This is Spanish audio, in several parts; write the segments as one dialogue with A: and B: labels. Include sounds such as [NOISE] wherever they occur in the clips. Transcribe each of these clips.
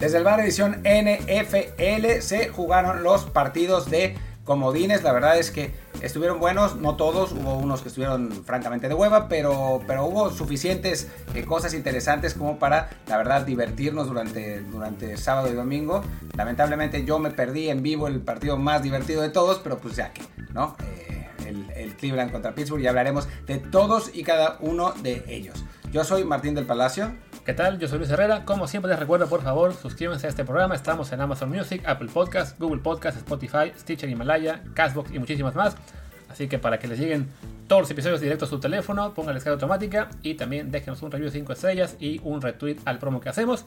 A: Desde el bar edición NFL se jugaron los partidos de comodines. La verdad es que estuvieron buenos, no todos, hubo unos que estuvieron francamente de hueva, pero, pero hubo suficientes eh, cosas interesantes como para, la verdad, divertirnos durante, durante sábado y domingo. Lamentablemente yo me perdí en vivo el partido más divertido de todos, pero pues ya que, ¿no? Eh, el, el Cleveland contra Pittsburgh y hablaremos de todos y cada uno de ellos. Yo soy Martín del Palacio.
B: ¿Qué tal? Yo soy Luis Herrera. Como siempre les recuerdo, por favor, suscríbanse a este programa. Estamos en Amazon Music, Apple Podcast, Google Podcast, Spotify, Stitcher, Himalaya, Castbox y muchísimas más. Así que para que les lleguen todos los episodios directos a su teléfono, pongan la escala automática y también déjenos un review de 5 estrellas y un retweet al promo que hacemos.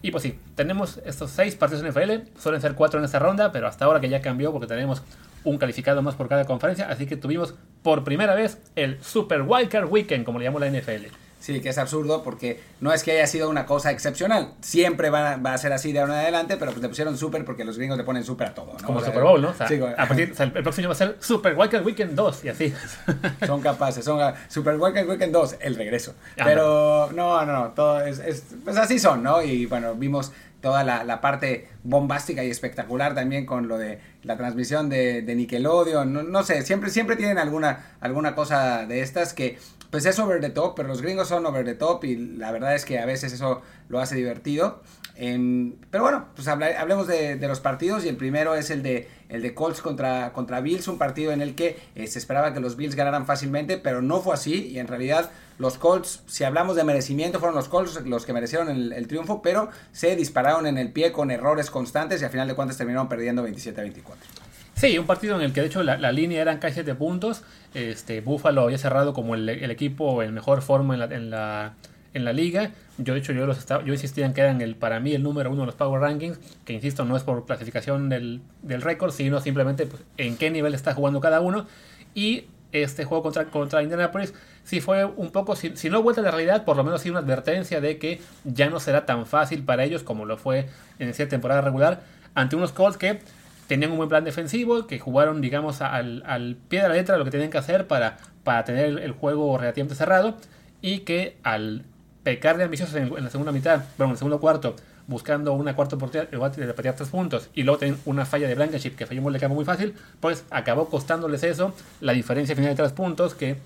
B: Y pues sí, tenemos estos 6 partidos en NFL, suelen ser 4 en esta ronda, pero hasta ahora que ya cambió porque tenemos un calificado más por cada conferencia, así que tuvimos por primera vez el Super Wildcard Weekend, como le llamó la NFL.
A: Sí, que es absurdo porque no es que haya sido una cosa excepcional. Siempre va, va a ser así de ahora en adelante, pero pues le pusieron super porque los gringos le ponen super a todo. ¿no?
B: Como
A: O sea,
B: Super Bowl, ¿no? O sea,
A: sí, como-
B: a partir, o sea, el próximo va a ser Super Wildcard Weekend 2 y así. [LAUGHS]
A: son capaces, son Super Weekend Weekend 2, el regreso. Pero no, no, no, todo es, es- pues así son, ¿no? Y bueno, vimos toda la, la parte bombástica y espectacular también con lo de la transmisión de, de Nickelodeon, no, no sé, siempre, siempre tienen alguna, alguna cosa de estas que pues es over the top, pero los gringos son over the top y la verdad es que a veces eso lo hace divertido. Pero bueno, pues hablemos de, de los partidos y el primero es el de, el de Colts contra, contra Bills, un partido en el que eh, se esperaba que los Bills ganaran fácilmente, pero no fue así y en realidad los Colts, si hablamos de merecimiento, fueron los Colts los que merecieron el, el triunfo, pero se dispararon en el pie con errores constantes y al final de cuentas terminaron perdiendo 27 a 24.
B: Sí, un partido en el que de hecho la, línea eran casi 7 puntos. Este, Buffalo había cerrado como el, equipo en mejor forma en la, en la, liga. Yo de hecho yo, los estaba, yo insistía en que eran el, para mí el número uno de los Power Rankings, que insisto no es por clasificación del, del récord, sino simplemente pues, en qué nivel está jugando cada uno. Y este juego contra, contra Indianapolis sí fue un poco, si, no vuelta la realidad, por lo menos sí una advertencia de que ya no será tan fácil para ellos como lo fue en esa temporada regular ante unos Colts que tenían un buen plan defensivo, que jugaron, digamos, al, pie de la letra lo que tenían que hacer para, para tener el, juego relativamente cerrado y que al pecar de ambiciosos en, la segunda mitad, bueno, en el segundo cuarto, buscando una cuarta oportunidad de patear tres puntos y luego tienen una falla de Blankenship que falló un muy fácil, pues acabó costándoles eso, la diferencia final de tres puntos que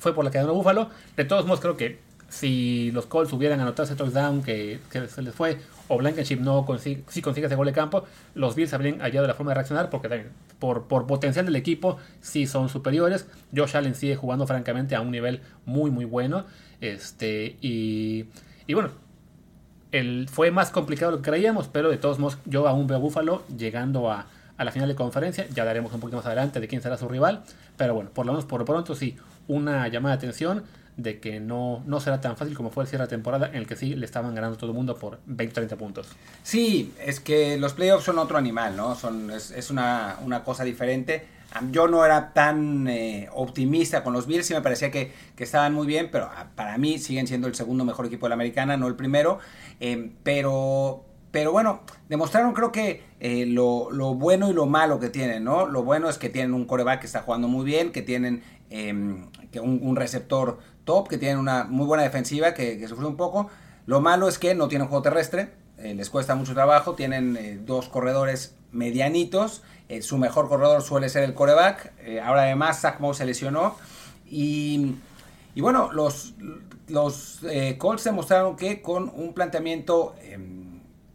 B: fue por la que ganó Búfalo. De todos modos, creo que si los Colts hubieran anotado ese touchdown que se les fue, o Blankenship no consigue, si consigue ese gol de campo, los Bills habrían hallado la forma de reaccionar, porque también por, por potencial del equipo sí son superiores. Josh Allen sigue jugando francamente a un nivel muy, muy bueno. Este, y, y bueno, el, fue más complicado lo que creíamos, pero de todos modos yo aún veo a Buffalo llegando a, a la final de conferencia. Ya daremos un poquito más adelante de quién será su rival. Pero bueno, por lo menos por pronto sí, una llamada de atención de que no, no será tan fácil como fue el cierre de temporada en el que sí le estaban ganando todo el mundo por 20-30 puntos.
A: Sí, es que los playoffs son otro animal, ¿no? Son, es, es una, una cosa diferente. Am- Yo no era tan eh, optimista con los Bills, sí me parecía que, que estaban muy bien, pero ah, para mí siguen siendo el segundo mejor equipo de la americana, no el primero. Eh, pero, pero bueno, demostraron creo que eh, lo, lo bueno y lo malo que tienen, ¿no? Lo bueno es que tienen un coreback que está jugando muy bien, que tienen eh, que un receptor top, que tienen una muy buena defensiva que, sufrió un poco. Lo malo es que no tienen juego terrestre, eh, les cuesta mucho trabajo, tienen eh, dos corredores medianitos, eh, su mejor corredor suele ser el coreback, ahora además Zach Moss se lesionó y, y bueno, los, los Colts demostraron que con un planteamiento em,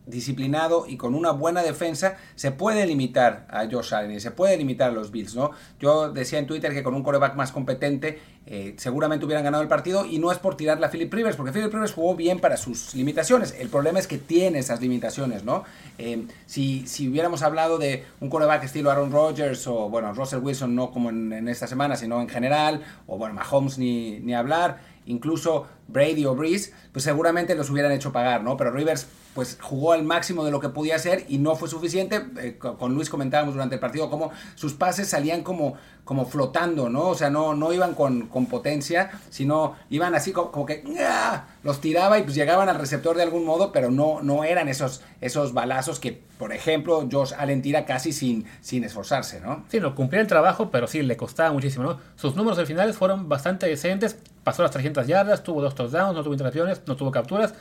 A: disciplinado y con una buena defensa se puede limitar a Josh Allen y se puede limitar a los Bills, ¿no? Yo decía en Twitter que con un coreback más competente eh, seguramente hubieran ganado el partido y no es por tirarle a Philip Rivers, porque Philip Rivers jugó bien para sus limitaciones. El problema es que tiene esas limitaciones, ¿no? Eh, si, si hubiéramos hablado de un coreback estilo Aaron Rodgers o, bueno, Russell Wilson no como en, esta semana, sino en general, o bueno, Mahomes ni, ni hablar, incluso Brady o Breeze, pues seguramente los hubieran hecho pagar, ¿no? Pero Rivers pues jugó al máximo de lo que podía hacer y no fue suficiente. Eh, con Luis comentábamos durante el partido cómo sus pases salían como, como flotando, ¿no? O sea, no, no iban con, con potencia, sino iban así como, que ¡ah! los tiraba y pues llegaban al receptor de algún modo, pero no, no eran esos, esos balazos que, por ejemplo, Josh Allen tira casi sin, sin esforzarse, ¿no?
B: Sí, no cumplía el trabajo, pero sí le costaba muchísimo, ¿no? Sus números de finales fueron bastante decentes, pasó las 300 yardas, tuvo dos touchdowns, no tuvo intercepciones, no tuvo capturas,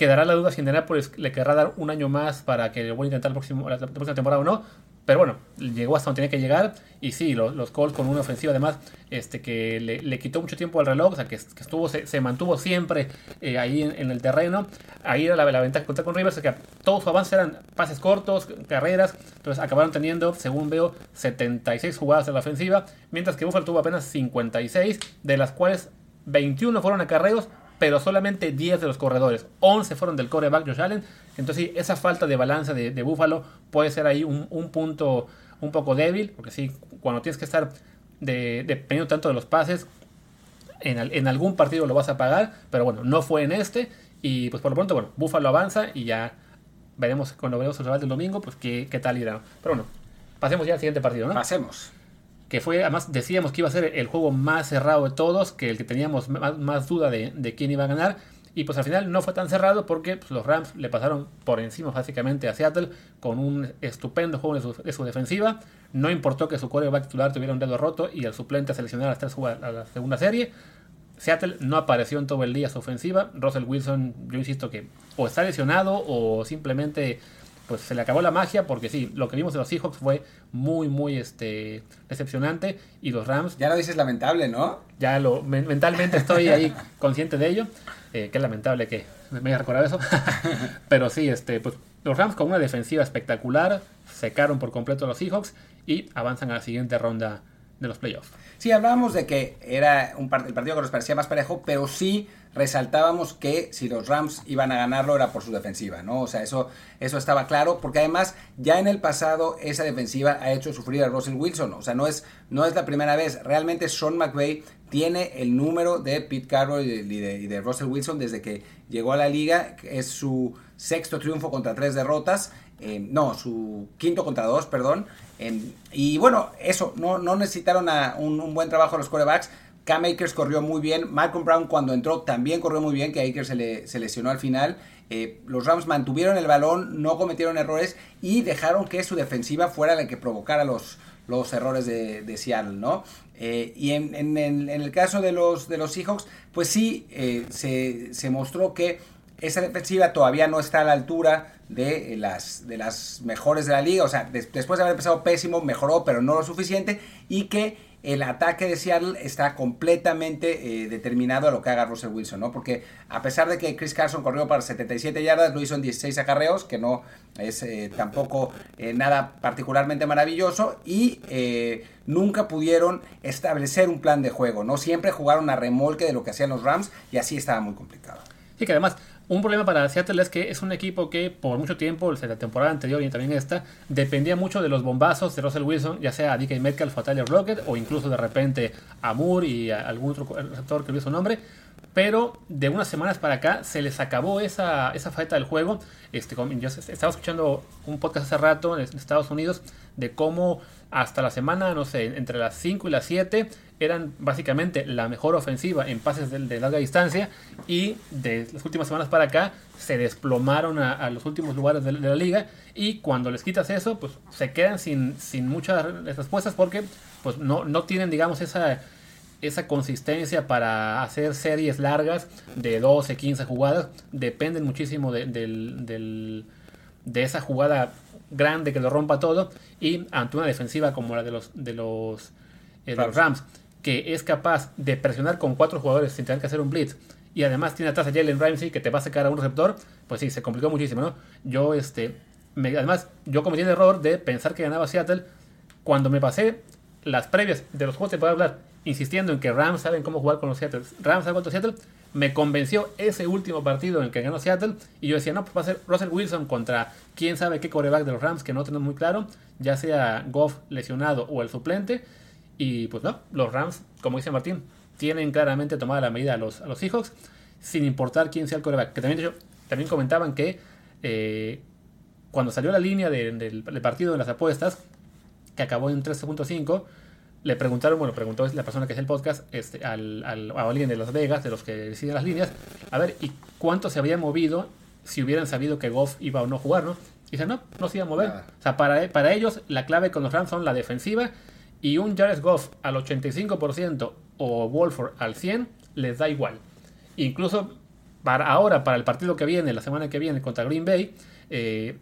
B: Quedará la duda si Indianapolis le querrá dar un año más para que vuelva a intentar el próximo, la, próxima temporada o no. Pero bueno, llegó hasta donde tenía que llegar. Y sí, los, los Colts con una ofensiva además este, que le, quitó mucho tiempo al reloj. O sea, que, estuvo, se, mantuvo siempre eh, ahí en, el terreno. Ahí era la, ventaja que contar con Rivers. Que todos su avance eran pases cortos, carreras. Entonces acabaron teniendo, según veo, 76 jugadas en la ofensiva. Mientras que Buffalo tuvo apenas 56, de las cuales 21 fueron acarreos pero solamente 10 de los corredores. 11 fueron del coreback Josh Allen. Entonces, sí, esa falta de balanza de, de Buffalo puede ser ahí un, punto un poco débil, porque sí, cuando tienes que estar de, dependiendo tanto de los pases, en, en, algún partido lo vas a pagar, pero bueno, no fue en este. Y pues por lo pronto, bueno, Buffalo avanza y ya veremos cuando veamos el rival del domingo, pues qué, qué tal irá. Pero bueno, pasemos ya al siguiente partido, ¿no?
A: Pasemos
B: que fue, además decíamos que iba a ser el juego más cerrado de todos, que el que teníamos más, duda de, quién iba a ganar. Y pues al final no fue tan cerrado porque pues, los Rams le pasaron por encima básicamente a Seattle con un estupendo juego de su, defensiva. No importó que su quarterback titular tuviera un dedo roto y el suplente seleccionara las tres jugadas a la segunda serie. Seattle no apareció en todo el día su ofensiva. Russell Wilson, yo insisto que o está lesionado o simplemente pues se le acabó la magia porque sí, lo que vimos de los Seahawks fue muy, muy este, decepcionante y los Rams...
A: Ya lo dices lamentable, ¿no?
B: Ya lo, mentalmente estoy ahí [LAUGHS] consciente de ello, eh, que es lamentable que me haya recordado eso, [LAUGHS] pero sí, este, pues los Rams con una defensiva espectacular secaron por completo a los Seahawks y avanzan a la siguiente ronda de los playoffs.
A: Sí, hablábamos de que era un el partido que nos parecía más parejo, pero sí resaltábamos que si los Rams iban a ganarlo era por su defensiva, ¿no? O sea, eso, eso estaba claro, porque además ya en el pasado esa defensiva ha hecho sufrir a Russell Wilson, o sea, no es, no es la primera vez, realmente Sean McVay tiene el número de Pete Carroll y de, y de Russell Wilson desde que llegó a la liga, es su sexto triunfo contra tres derrotas, eh, no, su quinto contra dos, perdón. Eh, y bueno, eso, no, no necesitaron un, buen trabajo los corebacks. Cam Akers corrió muy bien. Malcolm Brown cuando entró también corrió muy bien, que Akers se, le, se lesionó al final. Eh, los Rams mantuvieron el balón, no cometieron errores y dejaron que su defensiva fuera la que provocara los, los errores de, Seattle, ¿no? y en, el caso de los, de los Seahawks, pues sí, se, se mostró que esa defensiva todavía no está a la altura de las, de las mejores de la liga. O sea, después de haber empezado pésimo, mejoró, pero no lo suficiente. Y que el ataque de Seattle está completamente eh, determinado a lo que haga Russell Wilson, ¿no? Porque a pesar de que Chris Carson corrió para 77 yardas, lo hizo en 16 acarreos, que no es eh, tampoco eh, nada particularmente maravilloso, y nunca pudieron establecer un plan de juego, ¿no? Siempre jugaron a remolque de lo que hacían los Rams y así estaba muy complicado.
B: Sí, que además un problema para Seattle es que es un equipo que por mucho tiempo, la temporada anterior y también esta, dependía mucho de los bombazos de Russell Wilson, ya sea a DK Metcalf o a Tyler Rocket, o incluso de repente a Moore y algún otro receptor que olvidó su nombre. Pero de unas semanas para acá se les acabó esa, esa falta del juego. Este, yo estaba escuchando un podcast hace rato en Estados Unidos de cómo hasta la semana, no sé, entre las 5 y las 7 eran básicamente la mejor ofensiva en pases de, larga distancia y de las últimas semanas para acá se desplomaron a, los últimos lugares de, la liga y cuando les quitas eso pues se quedan sin, sin muchas respuestas porque pues no, no tienen digamos esa, esa consistencia para hacer series largas de 12, 15 jugadas dependen muchísimo de, de esa jugada grande que lo rompa todo y ante una defensiva como la de los de los, eh, de los Rams que es capaz de presionar con cuatro jugadores sin tener que hacer un blitz y además tiene atrás a Jalen Ramsey que te va a sacar a un receptor, pues sí, se complicó muchísimo, ¿no? Yo, este, además, yo cometí el error de pensar que ganaba Seattle cuando me pasé las previas de los juegos te puedo hablar, insistiendo en que Rams saben cómo jugar con los Seattle. Rams saben contra Seattle, me convenció ese último partido en el que ganó Seattle y yo decía, no, pues va a ser Russell Wilson contra quién sabe qué coreback de los Rams que no tenemos muy claro, ya sea Goff lesionado o el suplente y pues no, los Rams, como dice Martín, tienen claramente tomada la medida a los, a los Seahawks, sin importar quién sea el coreback. Que también, también comentaban que eh, cuando salió la línea del, partido de las apuestas, que acabó en 13.5, le preguntaron, bueno, preguntó la persona que es el podcast, este, al, al, a alguien de Las Vegas, de los que deciden las líneas, a ver, ¿y cuánto se había movido si hubieran sabido que Goff iba o no jugar, no? Y dice, no, no se iba a mover. O sea, para, para ellos la clave con los Rams son la defensiva y un Jared Goff al 85% o Wolford al 100% les da igual. Incluso para ahora, para el partido que viene, la semana que viene contra Green Bay, eh,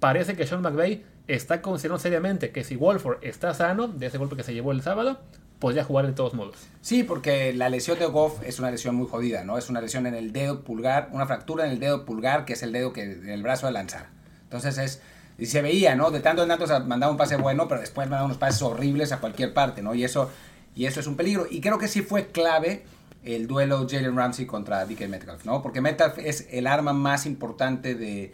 B: parece que Sean McVay está considerando seriamente que si Wolford está sano de ese golpe que se llevó el sábado, podría jugar de todos modos.
A: Sí, porque la lesión de Goff es una lesión muy jodida, ¿no? Es una lesión en el dedo pulgar, una fractura en el dedo pulgar, que es el dedo que el brazo de lanzar. Entonces es y se veía, ¿no? De tanto en tanto se mandaba un pase bueno, pero después mandaba unos pases horribles a cualquier parte, ¿no? Y eso y eso es un peligro y creo que sí fue clave el duelo Jalen Ramsey contra DK Metcalf, ¿no? Porque Metcalf es el arma más importante de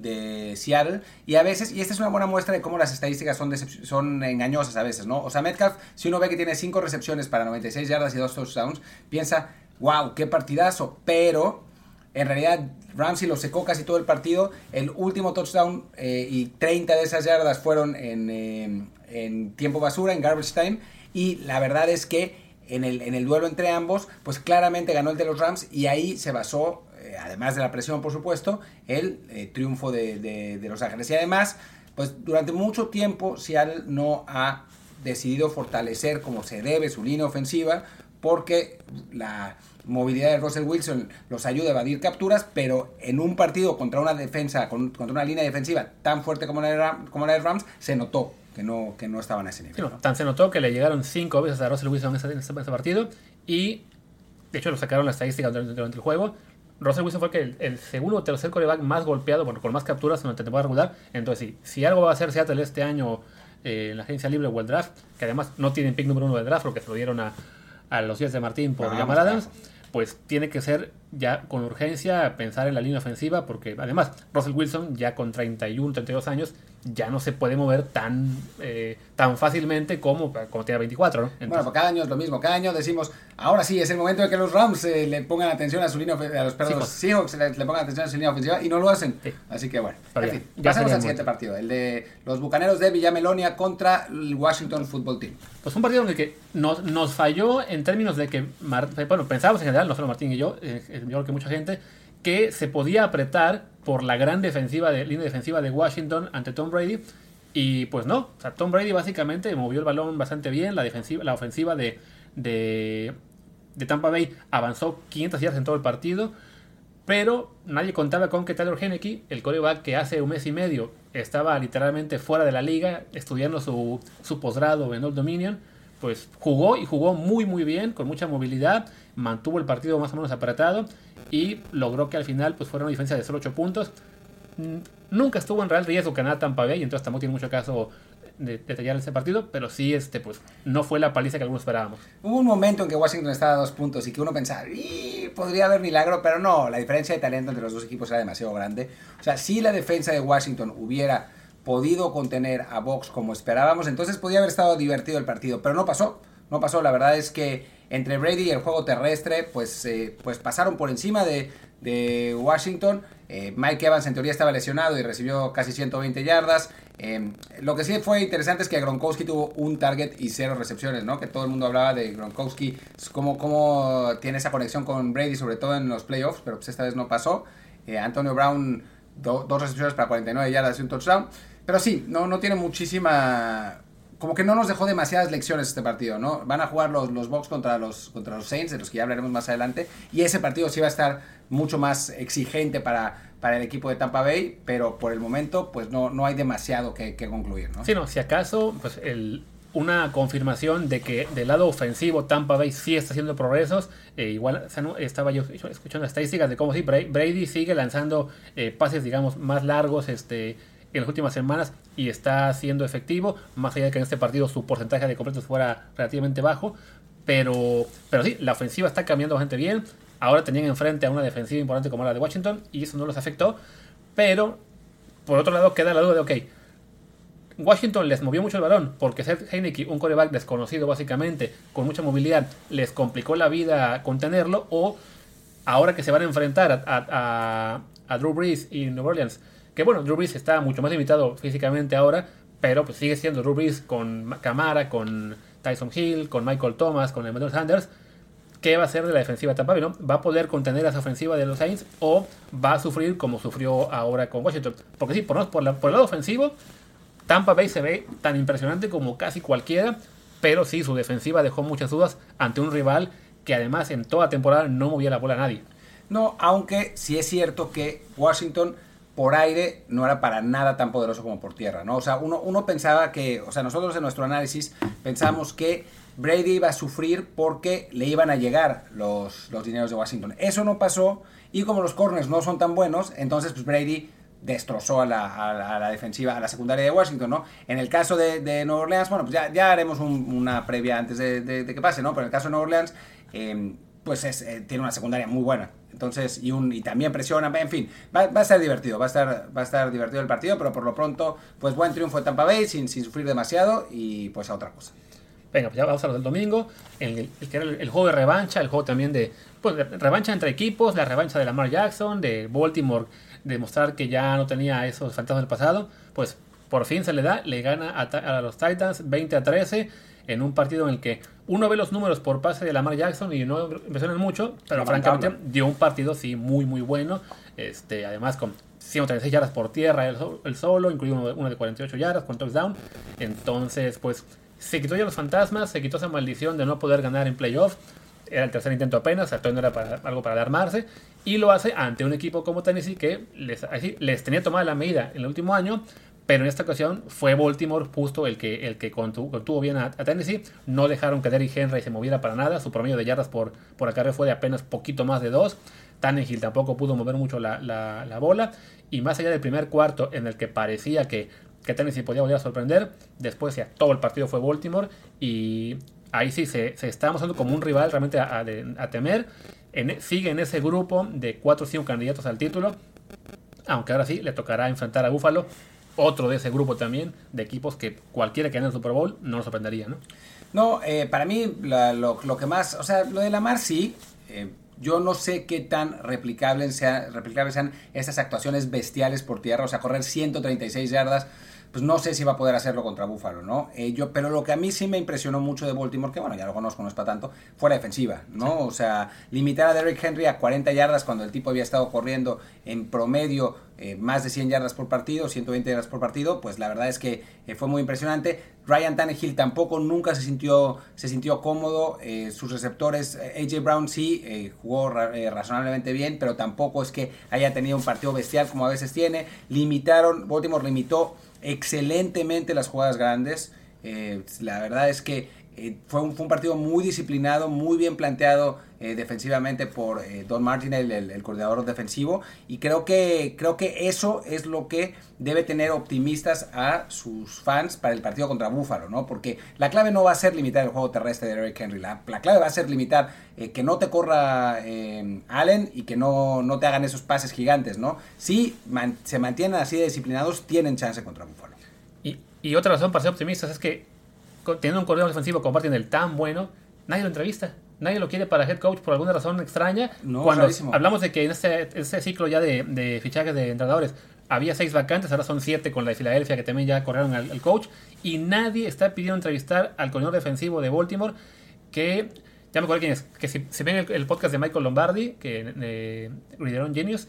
A: de Seattle. Y a veces, y esta es una buena muestra de cómo las estadísticas son, son engañosas a veces, ¿no? O sea, Metcalf, si uno ve que tiene 5 recepciones para 96 yardas y 2 touchdowns, piensa, wow, qué partidazo, pero en realidad Ramsey lo secó casi todo el partido, el último touchdown eh, y 30 de esas yardas fueron en, eh, en tiempo basura, en garbage time, y la verdad es que en el, en el duelo entre ambos, pues claramente ganó el de los Rams y ahí se basó eh, además de la presión, por supuesto, el eh, triunfo de, Los Ángeles. Y además, pues durante mucho tiempo Seattle no ha decidido fortalecer como se debe su línea ofensiva, porque la movilidad de Russell Wilson los ayuda a evadir capturas, pero en un partido contra una defensa, contra una línea defensiva tan fuerte como la de, como la de Rams, se notó que no, que no estaban a ese nivel.
B: Tan se notó que le llegaron cinco veces a Russell Wilson en ese, partido y de hecho lo sacaron la estadística durante el juego. Russell Wilson fue el, segundo o tercer coreback más golpeado, bueno, con más capturas en la temporada regular. Entonces, sí, si algo va a hacer Seattle este año eh, en la agencia libre o el draft, que además no tienen pick número uno del draft, porque se lo dieron a, a los días de Martín por llamar Adams, pues tiene que ser ya con urgencia pensar en la línea ofensiva, porque además Russell Wilson ya con 31, 32 años ya no se puede mover tan, eh, tan fácilmente como, como tiene 24, ¿no?
A: bueno, pues cada año es lo mismo. Cada año decimos, ahora sí, es el momento de que los Rams eh, le pongan atención a su línea ofensiva, a los perdón, Seahawks le, le, pongan atención a su línea ofensiva y no lo hacen. Así que bueno, en fin, pasemos al siguiente partido, el de los Bucaneros de Villamelonia contra el Washington Football Team.
B: Pues un partido en el que nos, nos falló en términos de que, bueno, pensábamos en general, no solo Martín y yo, eh, yo que mucha gente, que se podía apretar por la gran defensiva de, línea defensiva de Washington ante Tom Brady. Y pues no, Tom Brady básicamente movió el balón bastante bien, la, defensiva, la ofensiva de, de, Tampa Bay avanzó 500 yardas en todo el partido, pero nadie contaba con que Taylor Henneke, el coreback que hace un mes y medio estaba literalmente fuera de la liga, estudiando su, su posgrado en Old Dominion, pues jugó y jugó muy muy bien, con mucha movilidad, mantuvo el partido más o menos apretado y logró que al final pues fuera una diferencia de solo 8 puntos. Nunca estuvo en real riesgo ganar Tampa Bay, entonces tampoco tiene mucho caso de detallar ese partido, pero sí, este, pues, no fue la paliza que algunos esperábamos.
A: Hubo un momento en que Washington estaba a dos puntos y que uno pensaba, podría haber milagro, pero no, la diferencia de talento entre los dos equipos era demasiado grande. O sea, si la defensa de Washington hubiera podido contener a Box como esperábamos, entonces podría haber estado divertido el partido, pero no pasó. No pasó, la verdad es que entre Brady y el juego terrestre, pues, eh, pues pasaron por encima de, Washington. Eh, Mike Evans en teoría estaba lesionado y recibió casi 120 yardas. Eh, lo que sí fue interesante es que Gronkowski tuvo un target y cero recepciones, ¿no? Que todo el mundo hablaba de Gronkowski, cómo, cómo tiene esa conexión con Brady, sobre todo en los playoffs, pero pues esta vez no pasó. Antonio Brown, dos recepciones para 49 yardas y un touchdown. Pero sí, no, no tiene muchísima como que no nos dejó demasiadas lecciones este partido, ¿no? Van a jugar los, los Bucks contra los, contra los Saints, de los que ya hablaremos más adelante, y ese partido sí va a estar mucho más exigente para, para el equipo de Tampa Bay, pero por el momento pues no, no hay demasiado que, concluir, ¿no?
B: No, si acaso pues el, una confirmación de que del lado ofensivo Tampa Bay sí está haciendo progresos. Eh, igual estaba yo escuchando estadísticas de cómo sí, Brady sigue lanzando eh, pases, digamos, más largos, este en las últimas semanas y está siendo efectivo, más allá de que en este partido su porcentaje de completos fuera relativamente bajo. Pero, pero sí, la ofensiva está cambiando bastante bien. Ahora tenían enfrente a una defensiva importante como la de Washington y eso no los afectó. Pero, por otro lado, queda la duda de, ok, Washington les movió mucho el balón porque Seth Heineke, un coreback desconocido básicamente, con mucha movilidad, les complicó la vida contenerlo. O ahora que se van a enfrentar a, a, a Drew Brees y New Orleans, que bueno, Drew está mucho más limitado físicamente ahora, pero pues sigue siendo Drew con Camara, con Tyson Hill, con Michael Thomas, con Emmanuel Sanders. ¿Qué va a hacer de la defensiva de Tampa Bay? ¿no? ¿Va a poder contener esa ofensiva de los Saints o va a sufrir como sufrió ahora con Washington? Porque sí, por, por, el lado ofensivo, Tampa Bay se ve tan impresionante como casi cualquiera, pero sí, su defensiva dejó muchas dudas ante un rival que además en toda temporada no movía la bola a nadie.
A: No, aunque sí es cierto que Washington por aire no era para nada tan poderoso como por tierra, ¿no? O sea, uno, uno pensaba que, o sea, nosotros en nuestro análisis pensamos que Brady iba a sufrir porque le iban a llegar los, los dineros de Washington. Eso no pasó y como los corners no son tan buenos, entonces pues Brady destrozó a la, defensiva, a la secundaria de Washington, ¿no? En el caso de, de Nueva Orleans, bueno, pues ya, ya haremos una previa antes de, que pase, ¿no? Pero en el caso de Nueva Orleans, em, pues es, eh, tiene una secundaria muy buena. Entonces, y, un, y también presiona, en fin, va, a estar divertido, va a estar, va a estar divertido el partido, pero por lo pronto, pues buen triunfo de Tampa Bay sin, sufrir demasiado y pues a otra cosa.
B: Venga, pues ya vamos a lo del domingo, el, juego de revancha, el juego también de, pues, revancha entre equipos, la revancha de Lamar Jackson, de Baltimore, demostrar que ya no tenía esos fantasmas del pasado, pues por fin se le da, le gana a, los Titans 20 a 13 en un partido en el que uno ve los números por pase de Lamar Jackson y no impresionan mucho, pero francamente dio un partido sí muy muy bueno, este además con 136 yardas por tierra el, solo, incluido uno, de 48 yardas con touchdown, entonces pues se quitó ya los fantasmas, se quitó esa maldición de no poder ganar en playoff. Era el tercer intento apenas, o sea, no era para, algo para alarmarse. Y lo hace ante un equipo como Tennessee que les, les tenía tomada la medida en el último año, pero en esta ocasión fue Baltimore justo el que, el que contuvo, bien a, Tennessee. No dejaron que Derrick Henry se moviera para nada. Su promedio de yardas por, por acarreo fue de apenas poquito más de dos. Tannehill tampoco pudo mover mucho la, la, bola. Y más allá del primer cuarto en el que parecía que que Tennessee podía volver a sorprender. Después ya todo el partido fue Baltimore y ahí sí se, se está mostrando como un rival realmente a, temer. Sigue en ese grupo de 4 o 5 candidatos al título. Aunque ahora sí le tocará enfrentar a Buffalo, otro de ese grupo también, de equipos que cualquiera que gane el Super Bowl no nos sorprendería, ¿no?
A: No, eh, para mí lo, que más, o sea, lo de la Mar sí. Eh, yo no sé qué tan replicables, sea, replicables sean estas actuaciones bestiales por tierra, o sea, correr 136 yardas pues no sé si va a poder hacerlo contra Buffalo, ¿no? Eh, yo, pero lo que a mí sí me impresionó mucho de Baltimore, que bueno, ya lo conozco, no es para tanto, fue la defensiva, ¿no? O sea, limitar a Derrick Henry a 40 yardas cuando el tipo había estado corriendo en promedio eh, más de 100 yardas por partido, 120 yardas por partido, pues la verdad es que eh, fue muy impresionante. Ryan Tannehill tampoco nunca se sintió, se sintió cómodo, sus receptores, AJ Brown sí jugó razonablemente bien, pero tampoco es que haya tenido un partido bestial como a veces tiene. Limitaron, Baltimore limitó excelentemente las jugadas grandes. Eh, la verdad es que eh, fue, un, fue, un, partido muy disciplinado, muy bien planteado eh, defensivamente por Don Martin, el, coordinador defensivo, y creo que, creo que eso es lo que debe tener optimistas a sus fans para el partido contra Buffalo, ¿no? Porque la clave no va a ser limitar el juego terrestre de Eric Henry, la, clave va a ser limitar que no te corra Allen y que no, no, te hagan esos pases gigantes, ¿no? Si se mantienen así de disciplinados, tienen chance contra Buffalo.
B: Y, y otra razón para ser optimistas es que teniendo un coordinador defensivo como el tan bueno, nadie lo entrevista. Nadie lo quiere para head coach por alguna razón extraña. Cuando hablamos de que en este, este ciclo ya de, de fichajes de entrenadores había seis vacantes, ahora son siete con la de Filadelfia que también ya corrieron al, coach. Y nadie está pidiendo entrevistar al coordinador defensivo de Baltimore que ya me acuerdo quién es, que si, ven el, podcast de Michael Lombardi, que de Genius,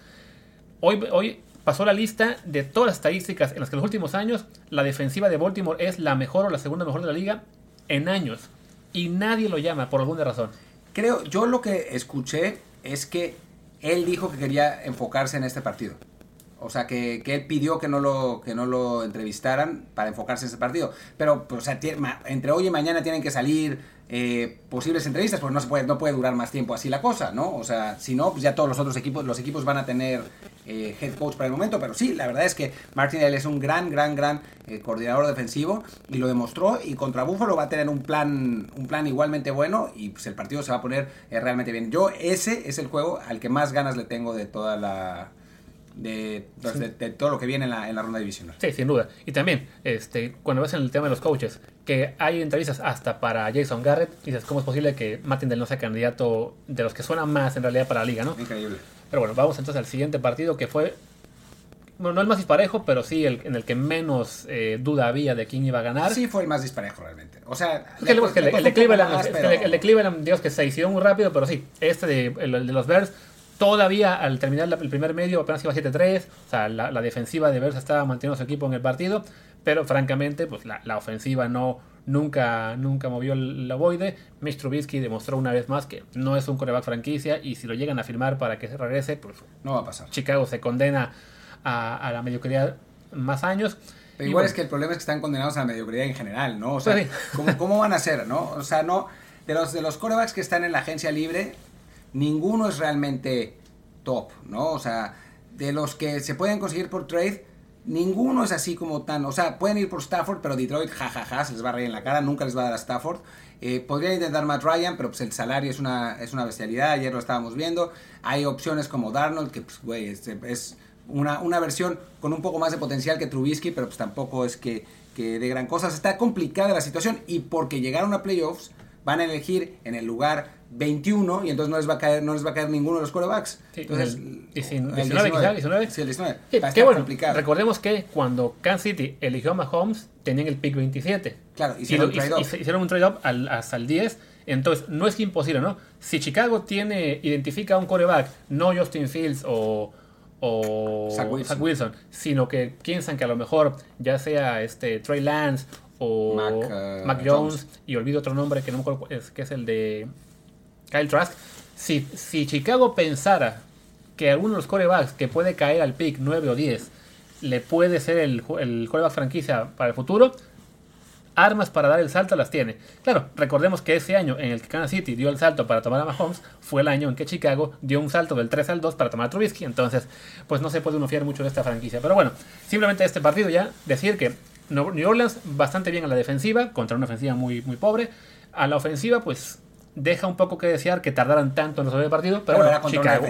B: hoy, hoy pasó la lista de todas las estadísticas en las que en los últimos años la defensiva de Baltimore es la mejor o la segunda mejor de la liga en años. Y nadie lo llama por alguna razón.
A: Creo, yo lo que escuché es que él dijo que quería enfocarse en este partido. O sea, que, él pidió que no, lo, que no lo entrevistaran para enfocarse en ese partido. Pero, pues, o sea, entre hoy y mañana tienen que salir eh, posibles entrevistas, porque no, se puede, no puede durar más tiempo así la cosa, ¿no? O sea, si no, pues ya todos los otros equipos, los equipos van a tener eh, head coach para el momento, pero sí, la verdad es que Martinelli es un gran, gran, gran eh, coordinador defensivo y lo demostró y contra Buffalo va a tener un plan, un plan igualmente bueno y pues el partido se va a poner realmente bien. Yo ese es el juego al que más ganas le tengo de toda la pues, de, de, todo lo que viene en la, en la, ronda divisional.
B: Sí, sin duda. Y también, este, cuando ves en el tema de los coaches, que hay entrevistas hasta para Jason Garrett, dices, ¿cómo es posible que Martin no sea candidato de los que suenan más en realidad para la liga, no?
A: Increíble.
B: Pero bueno, vamos entonces al siguiente partido que fue, bueno, no el más disparejo, pero sí el, en el que menos eh, duda había de quién iba a ganar.
A: Sí, fue el más disparejo realmente. O sea,
B: el, de Cleveland, el, Dios que se hicieron muy rápido, pero sí, este de, el de los Bears Todavía al terminar el primer medio apenas iba 7-3, o sea, la, defensiva de Versa estaba manteniendo su equipo en el partido, pero francamente, pues la, ofensiva no nunca, nunca movió el ovoide. Mitch Trubisky demostró una vez más que no es un coreback franquicia y si lo llegan a firmar para que se regrese, pues
A: no va a pasar.
B: Chicago se condena a, la mediocridad más años.
A: Pero igual es que el problema es que están condenados a la mediocridad en general, ¿no? O sea, pues ¿cómo, ¿cómo, van a ser, no? O sea, no, de los, de los corebacks que están en la agencia libre, ninguno es realmente top, ¿no? O sea, de los que se pueden conseguir por trade, ninguno es así como tan, o sea, pueden ir por Stafford, pero Detroit, jajaja, se les va a reír en la cara, nunca les va a dar a Stafford. Eh, intentar Matt Ryan, pero pues el salario es una, es una bestialidad, ayer lo estábamos viendo. Hay opciones como Darnold, que pues, güey, es, una, una, versión con un poco más de potencial que Trubisky, pero pues tampoco es que, que de gran cosa. Está complicada la situación y porque llegaron a playoffs, van a elegir en el lugar 21 y entonces no les va a caer, no les va a caer ninguno de los quarterbacks. entonces,
B: el, 19, 19,
A: Sí, el 19.
B: qué bueno, complicado. Recordemos que cuando Kansas City eligió a Mahomes, tenían el pick 27.
A: Claro, hicieron,
B: y, un hicieron un trade-up hasta el 10. Entonces, no es imposible, ¿no? Si Chicago tiene, identifica a un quarterback, no Justin Fields o, o Zach Wilson. sino que piensan que a lo mejor ya sea este Trey Lance o Mac, uh, Jones, y olvido otro nombre que no me acuerdo es, que es el de Kyle Trask. Si, si Chicago pensara que alguno de los corebacks que puede caer al pick 9 o 10 le puede ser el, el coreback franquicia para el futuro, armas para dar el salto las tiene. Claro, recordemos que ese año en el que Kansas City dio el salto para tomar a Mahomes fue el año en que Chicago dio un salto del 3 al 2 para tomar a Trubisky. Entonces, pues no se puede uno fiar mucho de esta franquicia. Pero bueno, simplemente este partido ya decir que New Orleans bastante bien a la defensiva, contra una ofensiva muy, muy pobre. A la ofensiva, pues deja un poco que desear que tardaran tanto en resolver el partido, pero, bueno, Chicago,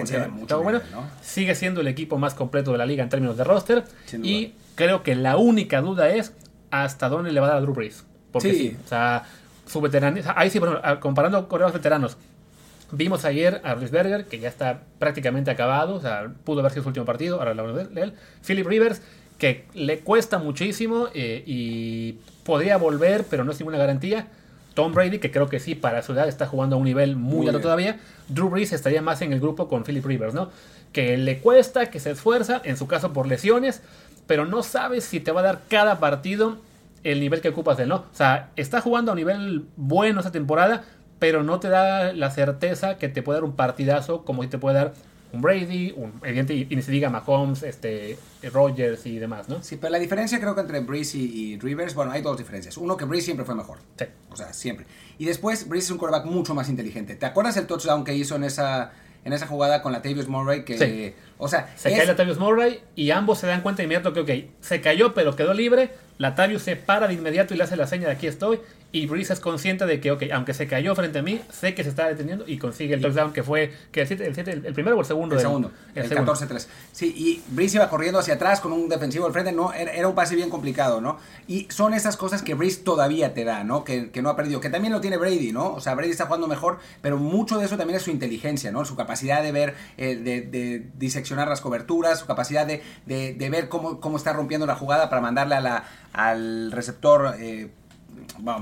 B: bueno, sigue siendo el equipo más completo de la liga en términos de roster. Y creo que la única duda es hasta dónde le va a dar a Drew Brees. Porque sí. o sea, su veteranía. Ahí sí, comparando con los veteranos, vimos ayer a Berger, que ya está prácticamente acabado, o sea, pudo haber sido su último partido, ahora hablamos de él. Philip Rivers, que le cuesta muchísimo eh, y podría volver, pero no es ninguna garantía. Tom Brady, que creo que sí, para su edad está jugando a un nivel muy, alto todavía. Drew Brees estaría más en el grupo con Philip Rivers, ¿no? Que le cuesta, que se esfuerza, en su caso por lesiones, pero no sabes si te va a dar cada partido el nivel que ocupas de él, ¿no? O sea, está jugando a un nivel bueno esta temporada, pero no te da la certeza que te puede dar un partidazo como si te puede dar un Brady, un, evidente, y, ni se diga Mahomes, este, Rogers y demás, ¿no?
A: Sí, pero la diferencia creo que entre Breeze y, Rivers, bueno, hay dos diferencias. Uno, que Breeze siempre fue mejor.
B: Sí.
A: O sea, siempre. Y después, Breeze es un quarterback mucho más inteligente. ¿Te acuerdas el touchdown que hizo en esa, en esa jugada con la Tavius Murray? Que,
B: sí.
A: O sea,
B: se cae la Tavius Murray y ambos se dan cuenta inmediato que, ok, se cayó pero quedó libre. Latavius se para de inmediato y le hace la seña de aquí estoy. Y Breeze es consciente de que, ok, aunque se cayó frente a mí, sé que se está deteniendo y consigue el touchdown que fue que el, el, primero o el segundo.
A: El segundo, el, 14-3. Sí, y Breeze iba corriendo hacia atrás con un defensivo al frente, no, era, un pase bien complicado, ¿no? Y son esas cosas que Breeze todavía te da, ¿no? Que, que, no ha perdido, que también lo tiene Brady, ¿no? O sea, Brady está jugando mejor, pero mucho de eso también es su inteligencia, ¿no? Su capacidad de ver, eh, de, diseccionar las coberturas, su capacidad de, de, ver cómo, cómo está rompiendo la jugada para mandarle a la, al receptor. Eh,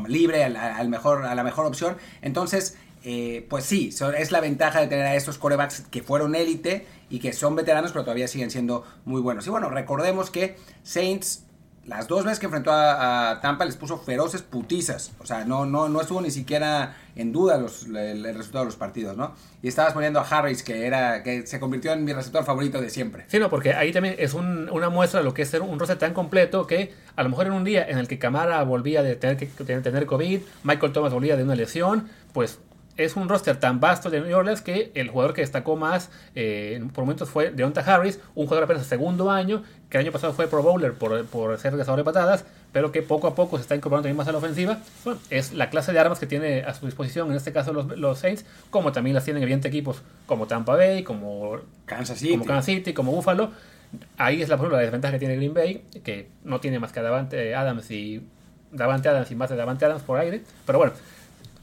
A: libre, al, mejor, a la mejor opción. Entonces, eh, pues sí, es la ventaja de tener a estos corebacks que fueron élite y que son veteranos, pero todavía siguen siendo muy buenos. Y bueno, recordemos que Saints las dos veces que enfrentó a, Tampa les puso feroces putizas. O sea, no, no, no estuvo ni siquiera en duda los, el, resultado de los partidos, ¿no? Y estabas poniendo a Harris, que era que se convirtió en mi receptor favorito de siempre.
B: Sí, no, porque ahí también es una muestra de lo que es ser un roster tan completo que a lo mejor en un día en el que Camara volvía de tener, que, tener COVID, Michael Thomas volvía de una lesión, pues es un roster tan vasto de New Orleans que el jugador que destacó más eh, por momentos fue Deonta Harris, un jugador apenas de segundo año, que el año pasado fue Pro Bowler por, por ser regresador de patadas, pero que poco a poco se está incorporando también más a la ofensiva. Bueno, es la clase de armas que tiene a su disposición, en este caso los, Saints, como también las tienen evidentes equipos como Tampa Bay, como
A: Kansas City,
B: como, Kansas City, como Buffalo. Ahí es la, por ejemplo, la desventaja que tiene Green Bay, que no tiene más que a Davante Adams y Davante Adams y más de Davante Adams por aire. Pero bueno,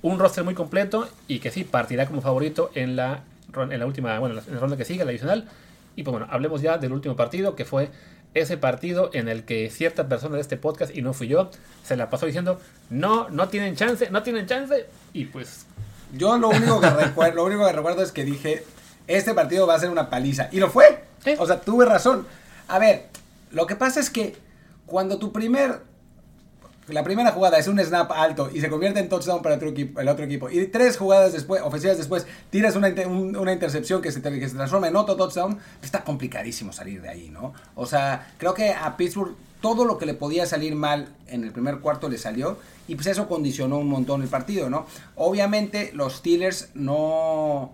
B: un roster muy completo y que sí partirá como favorito en la, en la última, bueno, en la ronda que sigue, la adicional. Y pues bueno, hablemos ya del último partido, que fue ese partido en el que cierta persona de este podcast, y no fui yo, se la pasó diciendo, no, no tienen chance, no tienen chance, y pues...
A: Yo lo único que [LAUGHS] recuerdo, lo único que recuerdo es que dije, este partido va a ser una paliza. Y lo fue. O sea, tuve razón. A ver, lo que pasa es que cuando tu primer la primera jugada es un snap alto y se convierte en touchdown para el otro equipo, y tres jugadas después, ofensivas después, tiras una, una intercepción que se, que se transforma en otro touchdown, está complicadísimo salir de ahí, ¿no? O sea, creo que a Pittsburgh todo lo que le podía salir mal en el primer cuarto le salió y pues eso condicionó un montón el partido, ¿no? Obviamente los Steelers no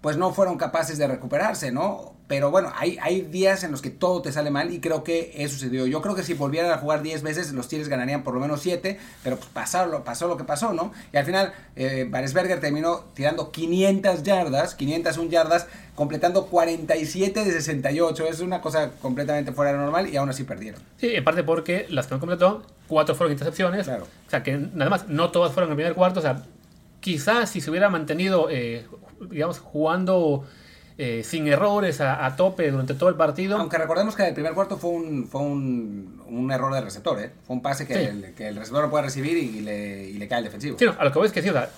A: pues no fueron capaces de recuperarse, ¿no? Pero bueno, hay, hay días en los que todo te sale mal y creo que eso sucedió. Yo creo que si volvieran a jugar 10 veces, los Steelers ganarían por lo menos 7, pero pues pasó, pasó lo que pasó, ¿no? Y al final, eh, Baresberger terminó tirando 500 yardas, 501 yardas, completando 47 de 68. Es una cosa completamente fuera de normal y aún así perdieron.
B: Sí, en parte porque las que no completó, cuatro fueron intercepciones. Claro. O sea, que nada más, no todas fueron en el primer cuarto. O sea, quizás si se hubiera mantenido, eh, digamos, jugando eh, sin errores a, tope durante todo el partido.
A: Aunque recordemos que el primer cuarto fue un, fue un, error de receptor, ¿eh? Fue un pase que, el, que el receptor lo puede recibir y, le, y le cae el defensivo.
B: Sí, a lo que voy es que sí, o sea,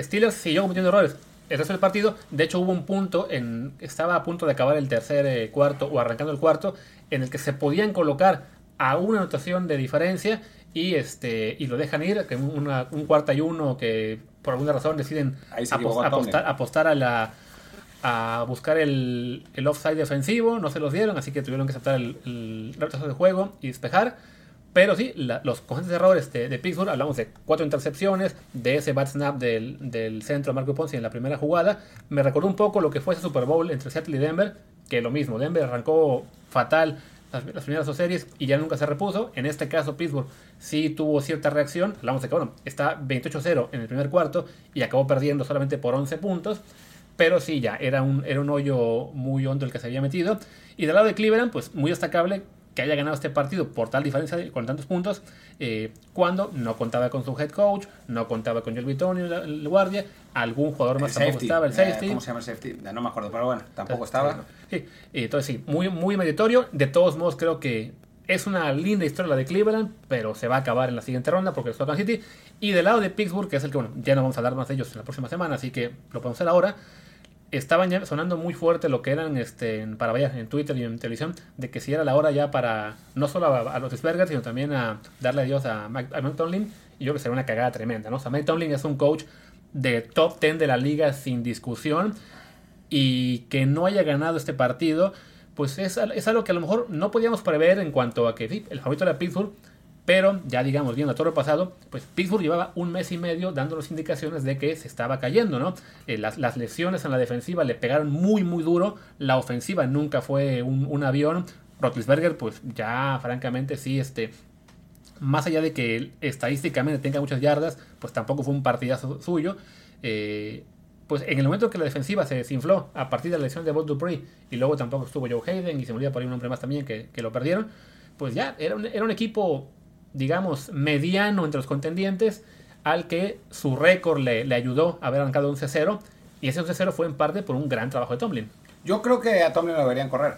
B: Steelers siguió cometiendo errores el resto del partido. De hecho, hubo un punto, en estaba a punto de acabar el tercer eh, cuarto o arrancando el cuarto, en el que se podían colocar a una anotación de diferencia y este y lo dejan ir, que una, un cuarta y uno que por alguna razón deciden apostar, apostar a la a buscar el, el, offside defensivo, no se los dieron, así que tuvieron que aceptar el, el retraso de juego y despejar. Pero sí, los constantes errores de, de, Pittsburgh, hablamos de cuatro intercepciones, de ese bad snap del, del centro Marco Ponce en la primera jugada, me recordó un poco lo que fue ese Super Bowl entre Seattle y Denver, que lo mismo, Denver arrancó fatal las, primeras dos series y ya nunca se repuso. En este caso, Pittsburgh sí tuvo cierta reacción, hablamos de que bueno, está 28-0 en el primer cuarto y acabó perdiendo solamente por 11 puntos. Pero sí, ya, era un, era un hoyo muy hondo el que se había metido. Y del lado de Cleveland, pues muy destacable que haya ganado este partido por tal diferencia con tantos puntos, eh, cuando no contaba con su head coach, no contaba con Joel Tony, el, guardia, algún jugador más tampoco estaba, el safety.
A: ¿Cómo se llama el safety? No me acuerdo, pero bueno, tampoco estaba.
B: Sí, entonces sí, muy, muy meritorio. De todos modos, creo que es una linda historia la de Cleveland, pero se va a acabar en la siguiente ronda porque es Kansas City. Y del lado de Pittsburgh, que es el que, bueno, ya no vamos a hablar más de ellos en la próxima semana, así que lo podemos hacer ahora estaban ya sonando muy fuerte lo que eran este, para vaya, en Twitter y en televisión, de que si era la hora ya para no solo a, los Spergers, sino también a darle adiós a Mike, Tomlin. Y yo que sería una cagada tremenda, ¿no? O sea, Mike Tomlin es un coach de top 10 de la liga sin discusión. Y que no haya ganado este partido, pues es, es algo que a lo mejor no podíamos prever en cuanto a que el favorito era Pittsburgh pero ya digamos, viendo todo lo pasado, pues Pittsburgh llevaba un mes y medio dándonos indicaciones de que se estaba cayendo, ¿no? Eh, las, lesiones en la defensiva le pegaron muy, muy duro. La ofensiva nunca fue un, avión. Rotlisberger, pues ya francamente sí, este, más allá de que estadísticamente tenga muchas yardas, pues tampoco fue un partidazo suyo. Eh, pues en el momento que la defensiva se desinfló a partir de la lesión de Bob Dupree y luego tampoco estuvo Joe Hayden y se murió por ahí un hombre más también que, lo perdieron, pues ya era un equipo digamos, mediano entre los contendientes, al que su récord le, ayudó a haber arrancado 11-0, y ese 11-0 fue en parte por un gran trabajo de Tomlin.
A: Yo creo que a Tomlin lo deberían correr,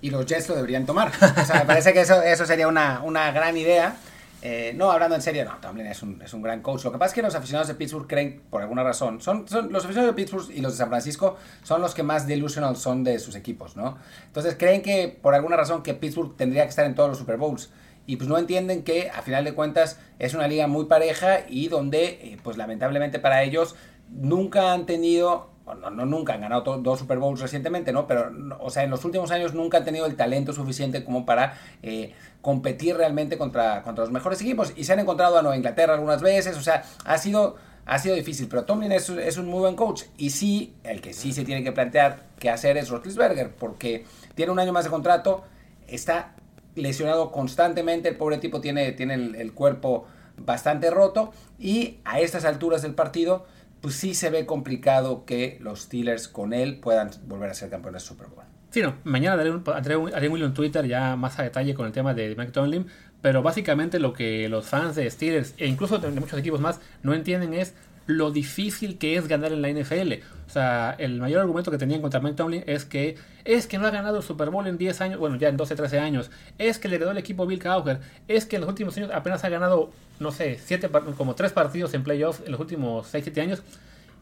A: y los Jets lo deberían tomar. O sea, me parece que eso, eso sería una, una gran idea. Eh, no, hablando en serio, no, Tomlin es un, es un, gran coach. Lo que pasa es que los aficionados de Pittsburgh creen, por alguna razón, son, son los aficionados de Pittsburgh y los de San Francisco son los que más delusional son de sus equipos, ¿no? Entonces creen que, por alguna razón, que Pittsburgh tendría que estar en todos los Super Bowls y pues no entienden que a final de cuentas es una liga muy pareja y donde eh, pues lamentablemente para ellos nunca han tenido no, no, nunca han ganado dos Super Bowls recientemente, ¿no? Pero, o sea, en los últimos años nunca han tenido el talento suficiente como para eh, competir realmente contra, contra los mejores equipos. Y se han encontrado a Nueva Inglaterra algunas veces, o sea, ha sido, ha sido difícil. Pero Tomlin es, es un muy buen coach. Y sí, el que sí se tiene que plantear qué hacer es Roethlisberger, porque tiene un año más de contrato, está lesionado constantemente, el pobre tipo tiene, tiene el, cuerpo bastante roto y a estas alturas del partido pues sí se ve complicado que los Steelers con él puedan volver a ser campeones de Super Bowl.
B: Sí, no, mañana daré un, haré un, en Twitter ya más a detalle con el tema de Mike Tomlin, pero básicamente lo que los fans de Steelers e incluso de muchos equipos más no entienden es lo difícil que es ganar en la NFL. O sea, el mayor argumento que tenían contra Mike Tomlin es que es que no ha ganado el Super Bowl en 10 años, bueno, ya en 12, 13 años. Es que le heredó el equipo Bill Cowher. Es que en los últimos años apenas ha ganado, no sé, siete, como 3 partidos en playoffs en los últimos 6, 7 años.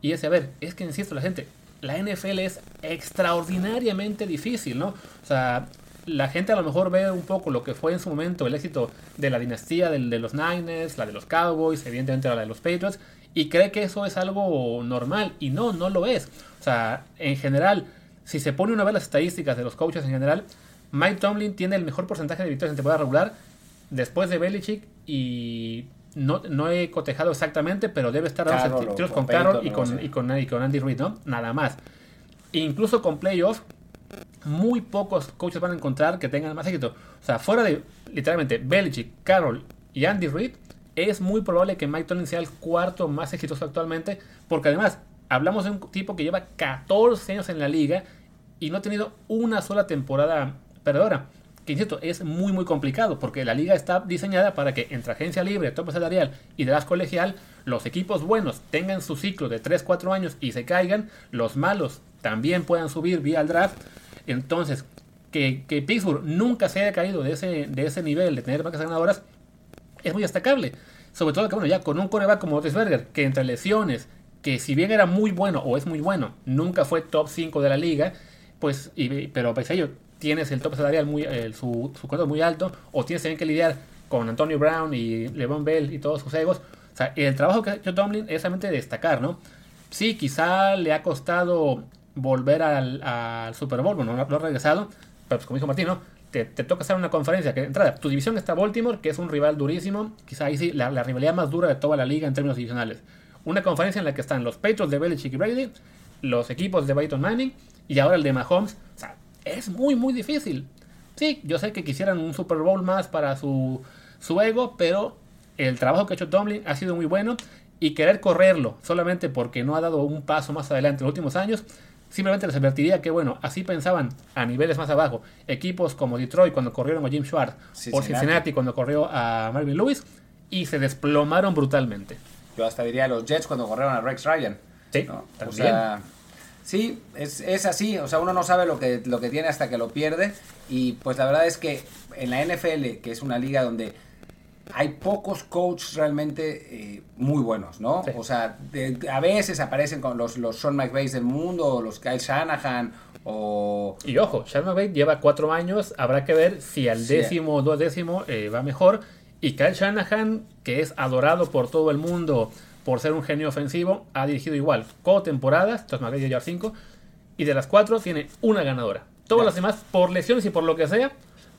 B: Y ese, a ver, es que insisto, la gente, la NFL es extraordinariamente difícil, ¿no? O sea, la gente a lo mejor ve un poco lo que fue en su momento el éxito de la dinastía de, de los Niners, la de los Cowboys, evidentemente la de los Patriots, y cree que eso es algo normal, y no, no lo es. O sea, en general, si se pone una vez las estadísticas de los coaches en general, Mike Tomlin tiene el mejor porcentaje de victorias en temporada regular después de Belichick y no, no he cotejado exactamente, pero debe estar dando tiros con, Carroll y con, y, con, y con Andy Reid, ¿no? Nada más. Incluso con playoffs, muy pocos coaches van a encontrar que tengan más éxito. O sea, fuera de literalmente Belichick, Carroll y Andy Reid, es muy probable que Mike Tomlin sea el cuarto más exitoso actualmente, porque además hablamos de un tipo que lleva 14 años en la liga y no ha tenido una sola temporada perdedora. Que insisto, es muy muy complicado porque la liga está diseñada para que entre agencia libre, tope salarial y las colegial, los equipos buenos tengan su ciclo de 3-4 años y se caigan, los malos también puedan subir vía el draft. Entonces, que, que Pittsburgh nunca se haya caído de ese, de ese nivel de tener marcas ganadoras es muy destacable. Sobre todo que, bueno, ya con un coreback como Berger, que entre lesiones, que si bien era muy bueno o es muy bueno, nunca fue top 5 de la liga, pues, pero pese a ello, tienes el top salarial muy, su, su muy alto, o tienes también que lidiar con Antonio Brown y LeBron Bell y todos sus egos. O sea, el trabajo que ha hecho Tomlin es realmente destacar, ¿no? Sí, quizá le ha costado volver al, Super Bowl, bueno, no, ha regresado, pero pues como dijo Martín, Te, toca hacer una conferencia que entrada, tu división está Baltimore, que es un rival durísimo, quizá ahí sí, la, la, rivalidad más dura de toda la liga en términos divisionales. Una conferencia en la que están los Patriots de Belichick y Brady, los equipos de Peyton Manning y ahora el de Mahomes. O sea, es muy, muy difícil. Sí, yo sé que quisieran un Super Bowl más para su, su ego, pero el trabajo que ha hecho Tomlin ha sido muy bueno y querer correrlo solamente porque no ha dado un paso más adelante en los últimos años, simplemente les advertiría que, bueno, así pensaban a niveles más abajo equipos como Detroit cuando corrieron a Jim Schwartz o Cincinnati cuando corrió a Marvin Lewis y se desplomaron brutalmente.
A: Yo hasta diría los Jets cuando corrieron a Rex Ryan.
B: Sí,
A: O sea, Sí, es, es, así, o sea, uno no sabe lo que, lo que tiene hasta que lo pierde y pues la verdad es que en la NFL, que es una liga donde hay pocos coaches realmente eh, muy buenos, ¿no? O sea, a veces aparecen con los, los Sean McVay del mundo, o los Kyle Shanahan, o...
B: Y ojo, Sean McVay lleva cuatro años, habrá que ver si al décimo o duodécimo eh, va mejor. Y Kyle Shanahan, que es adorado por todo el mundo, por ser un genio ofensivo, ha dirigido igual cuatro temporadas, entonces Madrid lleva cinco, y de las cuatro tiene una ganadora. Todas las demás por lesiones y por lo que sea,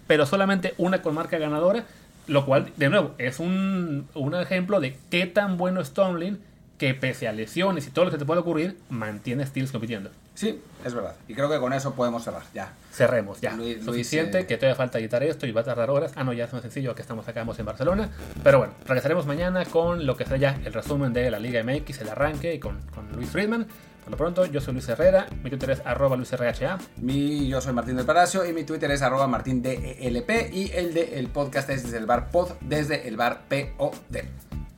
B: pero solamente una con marca ganadora, lo cual, de nuevo, es un, un ejemplo de qué tan bueno es Tomlin que pese a lesiones y todo lo que te puede ocurrir, mantiene Steels compitiendo.
A: Sí, es verdad. Y creo que con eso podemos cerrar, ya.
B: Cerremos, ya. Suficiente, eh, que todavía falta editar esto y va a tardar horas. Ah, no, ya es más sencillo que estamos acá en Barcelona. Pero bueno, regresaremos mañana con lo que será ya el resumen de la Liga MX, el arranque y con, con Luis Friedman. Por lo pronto, yo soy Luis Herrera, mi Twitter es arroba luisrha.
A: Mi, yo soy Martín del Palacio y mi Twitter es arroba martindelp y el de el podcast es desde el bar pod, desde el bar POD.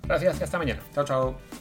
B: Gracias y hasta mañana.
A: Chao, chao.